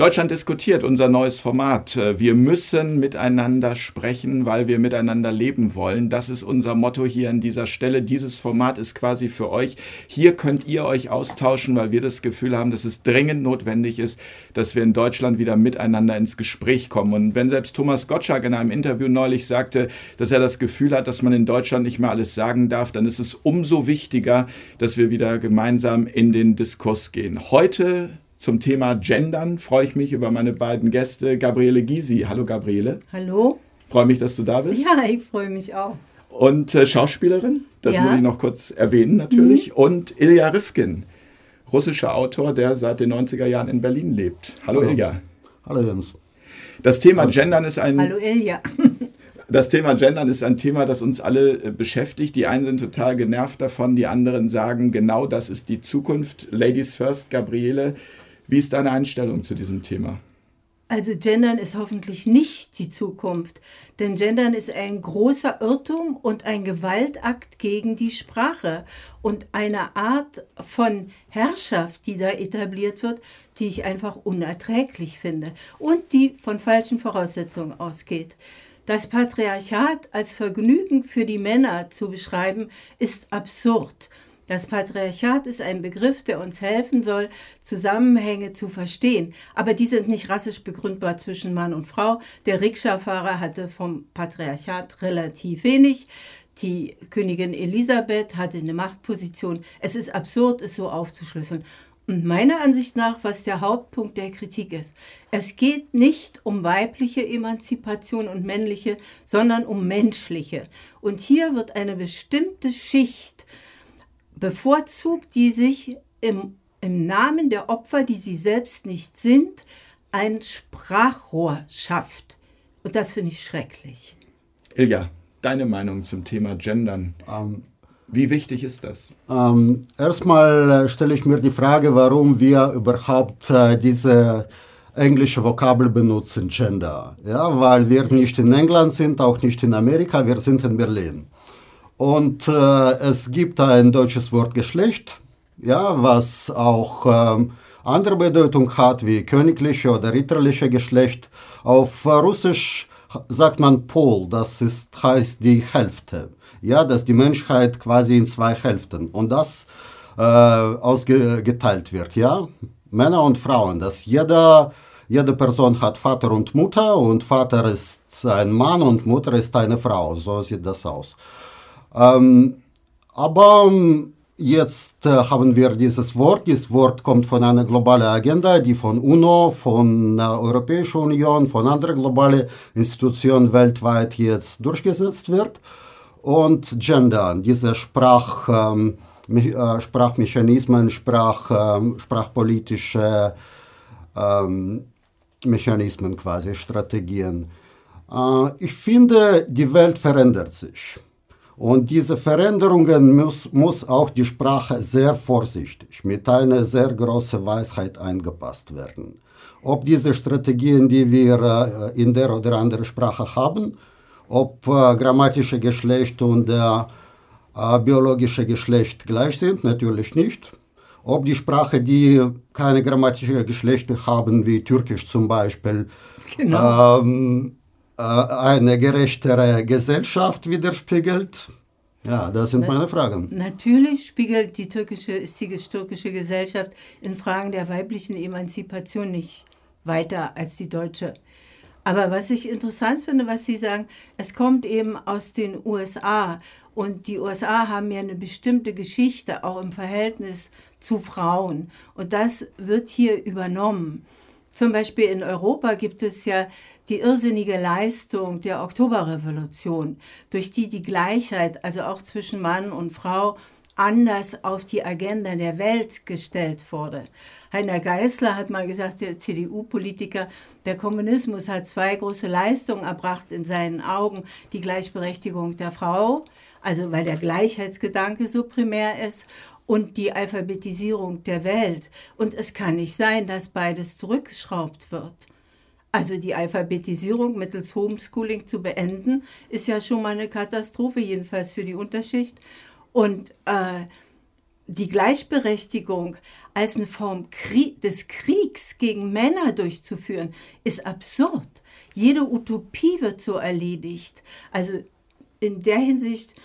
Deutschland diskutiert unser neues Format. Wir müssen miteinander sprechen, weil wir miteinander leben wollen. Das ist unser Motto hier an dieser Stelle. Dieses Format ist quasi für euch. Hier könnt ihr euch austauschen, weil wir das Gefühl haben, dass es dringend notwendig ist, dass wir in Deutschland wieder miteinander ins Gespräch kommen. Und wenn selbst Thomas Gottschalk in einem Interview neulich sagte, dass er das Gefühl hat, dass man in Deutschland nicht mehr alles sagen darf, dann ist es umso wichtiger, dass wir wieder gemeinsam in den Diskurs gehen. Heute zum Thema Gendern freue ich mich über meine beiden Gäste, Gabriele Gysi. Hallo Gabriele. Hallo. Freue mich, dass du da bist. Ja, ich freue mich auch. Und äh, Schauspielerin, das ja. muss ich noch kurz erwähnen natürlich. Mhm. Und Ilja Rifkin, russischer Autor, der seit den 90er Jahren in Berlin lebt. Hallo, Hallo. Ilja. Hallo Jens. Das Thema Hallo. Gendern ist ein... Hallo Ilja. Das Thema Gendern ist ein Thema, das uns alle äh, beschäftigt. Die einen sind total genervt davon, die anderen sagen, genau das ist die Zukunft. Ladies first, Gabriele. Wie ist deine Einstellung zu diesem Thema? Also Gendern ist hoffentlich nicht die Zukunft, denn Gendern ist ein großer Irrtum und ein Gewaltakt gegen die Sprache und eine Art von Herrschaft, die da etabliert wird, die ich einfach unerträglich finde und die von falschen Voraussetzungen ausgeht. Das Patriarchat als Vergnügen für die Männer zu beschreiben, ist absurd. Das Patriarchat ist ein Begriff, der uns helfen soll, Zusammenhänge zu verstehen. Aber die sind nicht rassisch begründbar zwischen Mann und Frau. Der Rikscha-Fahrer hatte vom Patriarchat relativ wenig. Die Königin Elisabeth hatte eine Machtposition. Es ist absurd, es so aufzuschlüsseln. Und meiner Ansicht nach, was der Hauptpunkt der Kritik ist, es geht nicht um weibliche Emanzipation und männliche, sondern um menschliche. Und hier wird eine bestimmte Schicht bevorzugt, die sich im, im Namen der Opfer, die sie selbst nicht sind, ein Sprachrohr schafft. Und das finde ich schrecklich. Ilja, deine Meinung zum Thema Gendern. Ähm, Wie wichtig ist das? Ähm, erstmal äh, stelle ich mir die Frage, warum wir überhaupt äh, diese englische Vokabel benutzen, Gender. Ja, weil wir nicht in England sind, auch nicht in Amerika, wir sind in Berlin. Und äh, es gibt ein deutsches Wort Geschlecht, ja, was auch ähm, andere Bedeutung hat, wie königliche oder ritterliche Geschlecht. Auf Russisch sagt man Pol, das ist, heißt die Hälfte. Ja, dass die Menschheit quasi in zwei Hälften und das äh, ausgeteilt wird. Ja, Männer und Frauen, dass jeder, jede Person hat Vater und Mutter und Vater ist ein Mann und Mutter ist eine Frau. So sieht das aus. Ähm, aber ähm, jetzt äh, haben wir dieses Wort. Dieses Wort kommt von einer globalen Agenda, die von UNO, von der Europäischen Union, von anderen globalen Institutionen weltweit jetzt durchgesetzt wird. Und Gender, diese Sprach, ähm, äh, Sprachmechanismen, Sprach, äh, sprachpolitische ähm, Mechanismen quasi, Strategien. Äh, ich finde, die Welt verändert sich. Und diese Veränderungen muss, muss auch die Sprache sehr vorsichtig mit einer sehr großen Weisheit angepasst werden. Ob diese Strategien, die wir äh, in der oder anderen Sprache haben, ob äh, grammatische Geschlecht und äh, biologische Geschlecht gleich sind, natürlich nicht. Ob die Sprache, die keine grammatische Geschlechter haben, wie Türkisch zum Beispiel, genau. ähm, äh, eine gerechtere Gesellschaft widerspiegelt? Ja, das sind meine Fragen. Natürlich spiegelt die türkische, ist die türkische Gesellschaft in Fragen der weiblichen Emanzipation nicht weiter als die deutsche. Aber was ich interessant finde, was Sie sagen, es kommt eben aus den USA. Und die USA haben ja eine bestimmte Geschichte, auch im Verhältnis zu Frauen. Und das wird hier übernommen. Zum Beispiel in Europa gibt es ja die irrsinnige Leistung der Oktoberrevolution, durch die die Gleichheit, also auch zwischen Mann und Frau, anders auf die Agenda der Welt gestellt wurde. Heiner Geißler hat mal gesagt, der CDU-Politiker, der Kommunismus hat zwei große Leistungen erbracht in seinen Augen. Die Gleichberechtigung der Frau, also weil der Gleichheitsgedanke so primär ist, und die Alphabetisierung der Welt. Und es kann nicht sein, dass beides zurückgeschraubt wird. Also die Alphabetisierung mittels Homeschooling zu beenden, ist ja schon mal eine Katastrophe, jedenfalls für die Unterschicht. Und äh, die Gleichberechtigung als eine Form des Kriegs gegen Männer durchzuführen, ist absurd. Jede Utopie wird so erledigt. Also in der Hinsicht,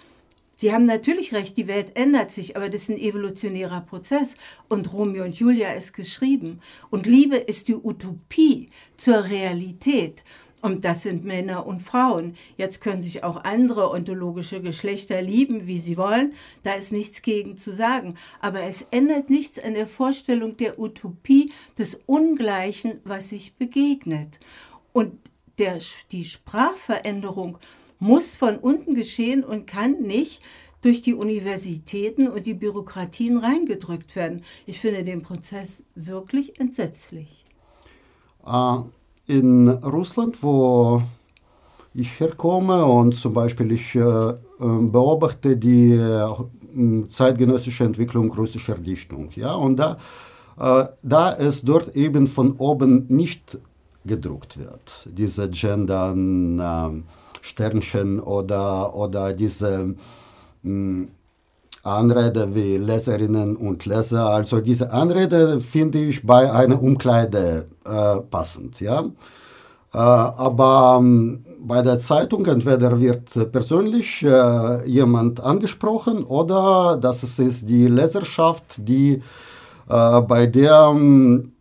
Sie haben natürlich recht, die Welt ändert sich, aber das ist ein evolutionärer Prozess. Und Romeo und Julia ist geschrieben. Und Liebe ist die Utopie zur Realität. Und das sind Männer und Frauen. Jetzt können sich auch andere ontologische Geschlechter lieben, wie sie wollen. Da ist nichts gegen zu sagen. Aber es ändert nichts an der Vorstellung der Utopie des Ungleichen, was sich begegnet. Und der, die Sprachveränderung muss von unten geschehen und kann nicht durch die Universitäten und die Bürokratien reingedrückt werden. Ich finde den Prozess wirklich entsetzlich. Uh in Russland, wo ich herkomme und zum Beispiel ich äh, beobachte die äh, zeitgenössische Entwicklung russischer Dichtung. Ja? Und da, äh, da es dort eben von oben nicht gedruckt wird, diese Gendern, äh, Sternchen oder, oder diese mh, Anrede wie Leserinnen und Leser. Also diese Anrede finde ich bei einer Umkleide äh, passend. Ja? Äh, aber ähm, bei der Zeitung entweder wird persönlich äh, jemand angesprochen oder das ist die Leserschaft, die äh, bei der ähm,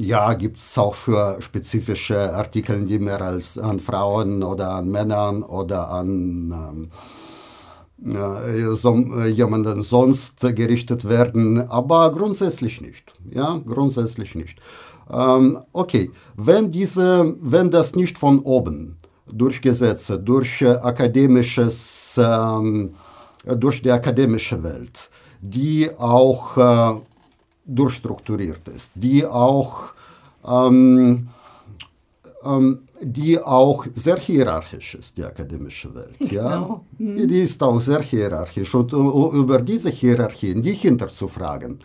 ja, gibt es auch für spezifische Artikel, die mehr als an Frauen oder an Männern oder an ähm, so, äh, jemanden sonst gerichtet werden, aber grundsätzlich nicht. Ja, grundsätzlich nicht. Ähm, okay, wenn, diese, wenn das nicht von oben durch Gesetze, durch äh, akademisches, ähm, durch die akademische Welt, die auch äh, durchstrukturiert ist, die auch ähm, ähm die auch sehr hierarchisch ist, die akademische Welt. Ja? Genau. Mhm. Die ist auch sehr hierarchisch. Und über diese Hierarchien, die hinterzufragen,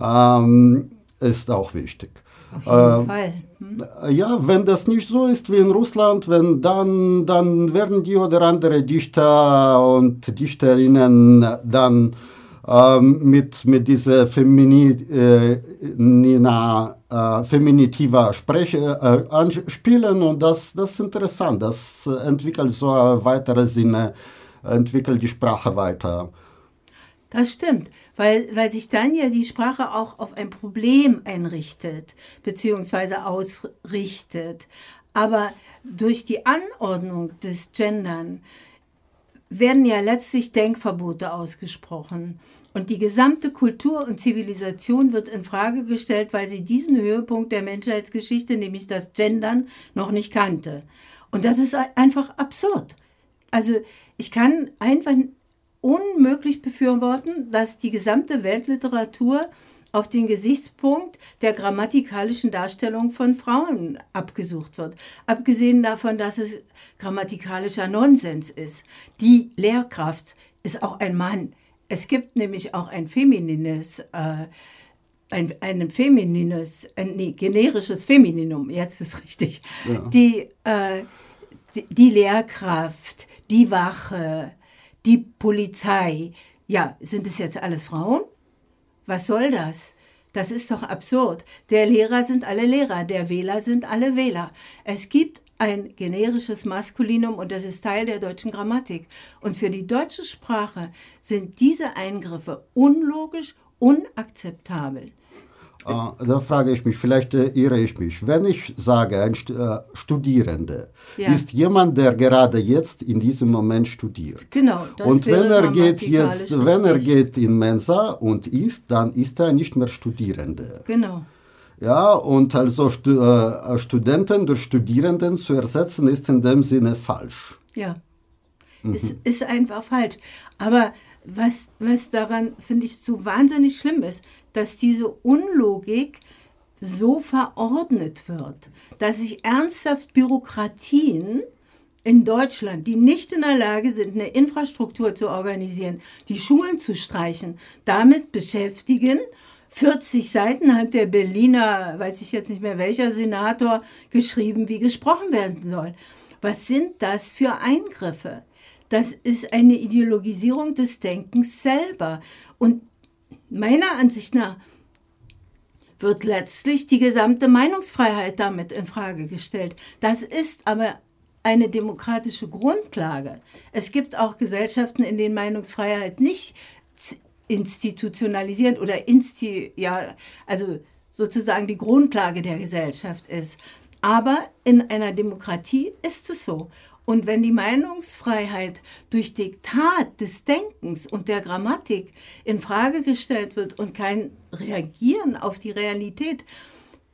ähm, ist auch wichtig. Auf jeden äh, Fall. Hm? Ja, wenn das nicht so ist wie in Russland, wenn dann, dann werden die oder andere Dichter und Dichterinnen dann ähm, mit, mit dieser Femini, äh, äh, feminitiver Spreche äh, anspielen und das, das ist interessant. Das entwickelt so weitere Sinne, entwickelt die Sprache weiter. Das stimmt, weil, weil sich dann ja die Sprache auch auf ein Problem einrichtet, beziehungsweise ausrichtet. Aber durch die Anordnung des Gendern werden ja letztlich Denkverbote ausgesprochen. Und die gesamte Kultur und Zivilisation wird in Frage gestellt, weil sie diesen Höhepunkt der Menschheitsgeschichte, nämlich das Gendern, noch nicht kannte. Und das ist einfach absurd. Also ich kann einfach unmöglich befürworten, dass die gesamte Weltliteratur auf den Gesichtspunkt der grammatikalischen Darstellung von Frauen abgesucht wird. Abgesehen davon, dass es grammatikalischer Nonsens ist. Die Lehrkraft ist auch ein Mann. Es gibt nämlich auch ein feminines, äh, ein, ein feminines, ein, nee, generisches Femininum, jetzt ist richtig. Ja. Die, äh, die, die Lehrkraft, die Wache, die Polizei. Ja, sind es jetzt alles Frauen? Was soll das? Das ist doch absurd. Der Lehrer sind alle Lehrer, der Wähler sind alle Wähler. Es gibt ein generisches Maskulinum und das ist Teil der deutschen Grammatik. Und für die deutsche Sprache sind diese Eingriffe unlogisch, unakzeptabel. Uh, da frage ich mich, vielleicht äh, irre ich mich. Wenn ich sage, ein äh, Studierende ja. ist jemand, der gerade jetzt in diesem Moment studiert. Genau. und wenn er geht jetzt, wenn er geht in Mensa und isst, dann ist er nicht mehr Studierende. Genau. Ja, und also Stu äh, Studenten durch Studierenden zu ersetzen, ist in dem Sinne falsch. Ja, mhm. es ist einfach falsch. Aber was, was daran, finde ich, so wahnsinnig schlimm ist, dass diese Unlogik so verordnet wird, dass sich ernsthaft Bürokratien in Deutschland, die nicht in der Lage sind, eine Infrastruktur zu organisieren, die Schulen zu streichen, damit beschäftigen 40 Seiten hat der Berliner, weiß ich jetzt nicht mehr welcher Senator, geschrieben, wie gesprochen werden soll. Was sind das für Eingriffe? Das ist eine Ideologisierung des Denkens selber. Und meiner Ansicht nach wird letztlich die gesamte Meinungsfreiheit damit in Frage gestellt. Das ist aber eine demokratische Grundlage. Es gibt auch Gesellschaften, in denen Meinungsfreiheit nicht institutionalisiert oder insti ja, also sozusagen die Grundlage der Gesellschaft ist. Aber in einer Demokratie ist es so. Und wenn die Meinungsfreiheit durch Diktat des Denkens und der Grammatik in Frage gestellt wird und kein Reagieren auf die Realität,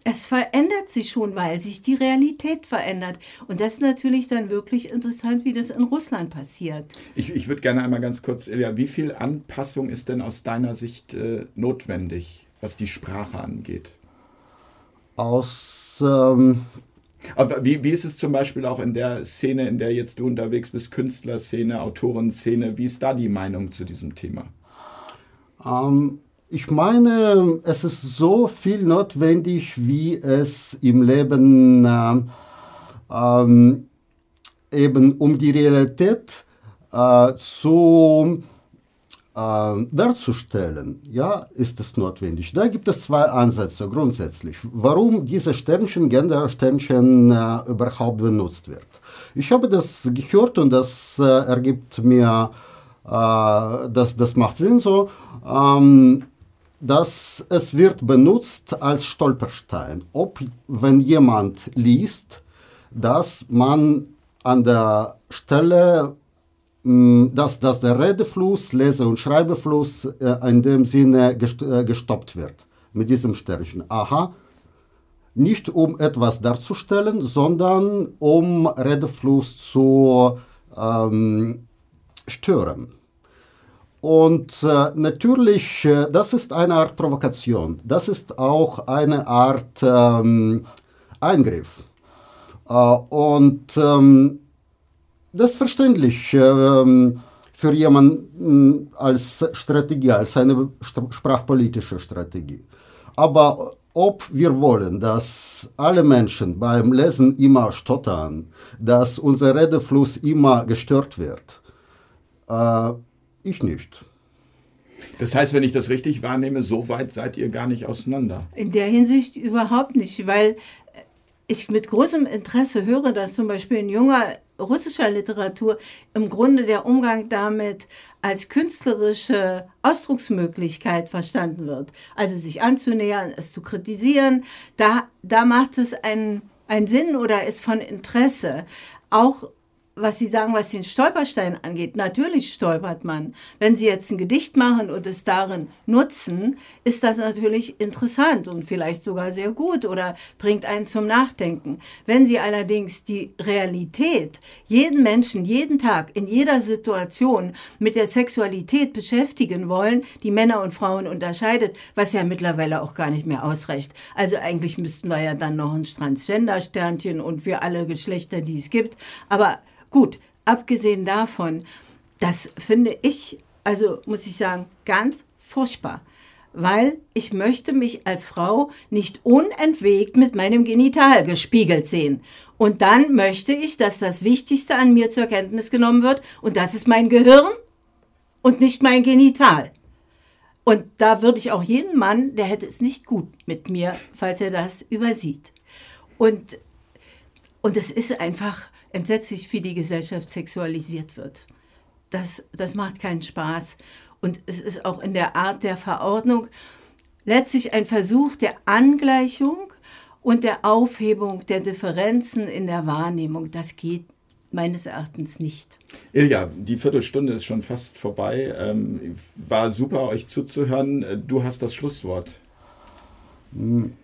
es verändert sich schon, weil sich die Realität verändert. Und das ist natürlich dann wirklich interessant, wie das in Russland passiert. Ich, ich würde gerne einmal ganz kurz, Ilja, wie viel Anpassung ist denn aus deiner Sicht äh, notwendig, was die Sprache angeht? Aus ähm, aber wie, wie ist es zum Beispiel auch in der Szene, in der jetzt du unterwegs bist, Künstlerszene, Autorenszene, wie ist da die Meinung zu diesem Thema? Ähm, ich meine, es ist so viel notwendig, wie es im Leben äh, ähm, eben um die Realität äh, zu äh, darzustellen, ja, ist es notwendig. Da gibt es zwei Ansätze grundsätzlich, warum diese Sternchen, Gender-Sternchen äh, überhaupt benutzt wird. Ich habe das gehört und das äh, ergibt mir, äh, das, das macht Sinn so, ähm, dass es wird benutzt als Stolperstein. Ob, wenn jemand liest, dass man an der Stelle Mm, dass, dass der Redefluss, Lese- und Schreibefluss äh, in dem Sinne äh, gestoppt wird mit diesem Sternchen. Aha, nicht um etwas darzustellen, sondern um Redefluss zu ähm, stören. Und äh, natürlich, äh, das ist eine Art Provokation. Das ist auch eine Art ähm, Eingriff. Äh, und ähm, das ist verständlich ähm, für jemanden als Strategie, als eine sprachpolitische Strategie. Aber ob wir wollen, dass alle Menschen beim Lesen immer stottern, dass unser Redefluss immer gestört wird, äh, ich nicht. Das heißt, wenn ich das richtig wahrnehme, so weit seid ihr gar nicht auseinander. In der Hinsicht überhaupt nicht, weil ich mit großem Interesse höre, dass zum Beispiel ein junger russischer Literatur im Grunde der Umgang damit als künstlerische Ausdrucksmöglichkeit verstanden wird. Also sich anzunähern, es zu kritisieren, da, da macht es einen, einen Sinn oder ist von Interesse. Auch was Sie sagen, was den Stolperstein angeht, natürlich stolpert man. Wenn Sie jetzt ein Gedicht machen und es darin nutzen, ist das natürlich interessant und vielleicht sogar sehr gut oder bringt einen zum Nachdenken. Wenn Sie allerdings die Realität jeden Menschen, jeden Tag, in jeder Situation mit der Sexualität beschäftigen wollen, die Männer und Frauen unterscheidet, was ja mittlerweile auch gar nicht mehr ausreicht. Also eigentlich müssten wir ja dann noch ein Transgender-Sternchen und für alle Geschlechter, die es gibt. Aber Gut, abgesehen davon, das finde ich, also muss ich sagen, ganz furchtbar, weil ich möchte mich als Frau nicht unentwegt mit meinem Genital gespiegelt sehen. Und dann möchte ich, dass das Wichtigste an mir zur Kenntnis genommen wird, und das ist mein Gehirn und nicht mein Genital. Und da würde ich auch jeden Mann, der hätte es nicht gut mit mir, falls er das übersieht. Und, und es ist einfach, entsetzlich, wie die Gesellschaft sexualisiert wird. Das, das macht keinen Spaß. Und es ist auch in der Art der Verordnung letztlich ein Versuch der Angleichung und der Aufhebung der Differenzen in der Wahrnehmung. Das geht meines Erachtens nicht. Ilja, die Viertelstunde ist schon fast vorbei. Ähm, war super, euch zuzuhören. Du hast das Schlusswort. Hm.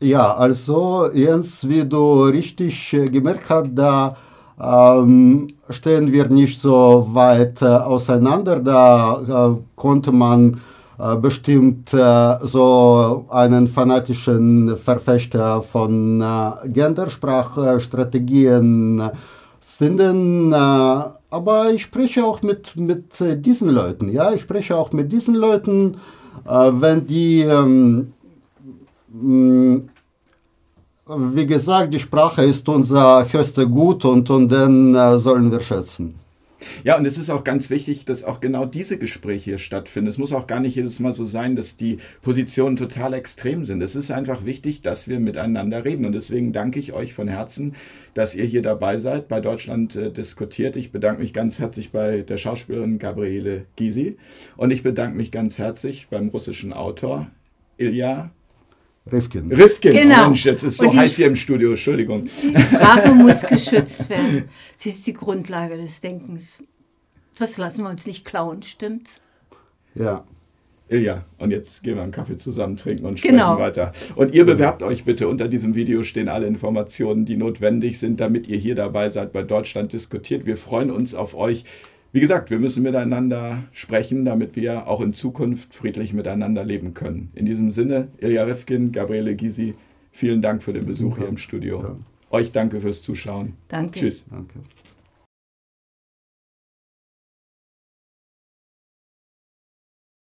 Ja, also Jens, wie du richtig äh, gemerkt hast, da ähm, stehen wir nicht so weit äh, auseinander. Da äh, konnte man äh, bestimmt äh, so einen fanatischen Verfechter von äh, Gendersprachstrategien finden. aber ich spreche auch mit, mit diesen Leuten. Ja, ich spreche auch mit diesen Leuten, wenn die ähm, wie gesagt, die Sprache ist unser höchster Gut und, und den äh, sollen wir schätzen. Ja, und es ist auch ganz wichtig, dass auch genau diese Gespräche hier stattfinden. Es muss auch gar nicht jedes Mal so sein, dass die Positionen total extrem sind. Es ist einfach wichtig, dass wir miteinander reden. Und deswegen danke ich euch von Herzen, dass ihr hier dabei seid, bei Deutschland äh, diskutiert. Ich bedanke mich ganz herzlich bei der Schauspielerin Gabriele Gysi und ich bedanke mich ganz herzlich beim russischen Autor Ilya Rifkin. Rifkin, Genau. oh Mensch, jetzt ist so Und die- heiß hier im Studio, Entschuldigung. Die Sprache muss geschützt werden. Sie ist die Grundlage des Denkens. Das lassen wir uns nicht klauen, stimmt's? Ja. Ilja, und jetzt gehen wir einen Kaffee zusammen trinken und sprechen Genau. weiter. Und ihr bewerbt euch bitte. Unter diesem Video stehen alle Informationen, die notwendig sind, damit ihr hier dabei seid bei Deutschland diskutiert. Wir freuen uns auf euch. Wie gesagt, wir müssen miteinander sprechen, damit wir auch in Zukunft friedlich miteinander leben können. In diesem Sinne, Ilja Rifkin, Gabriele Gysi, vielen Dank für den Besuch hier im Studio. Ja. Euch danke fürs Zuschauen. Danke. Tschüss. Danke.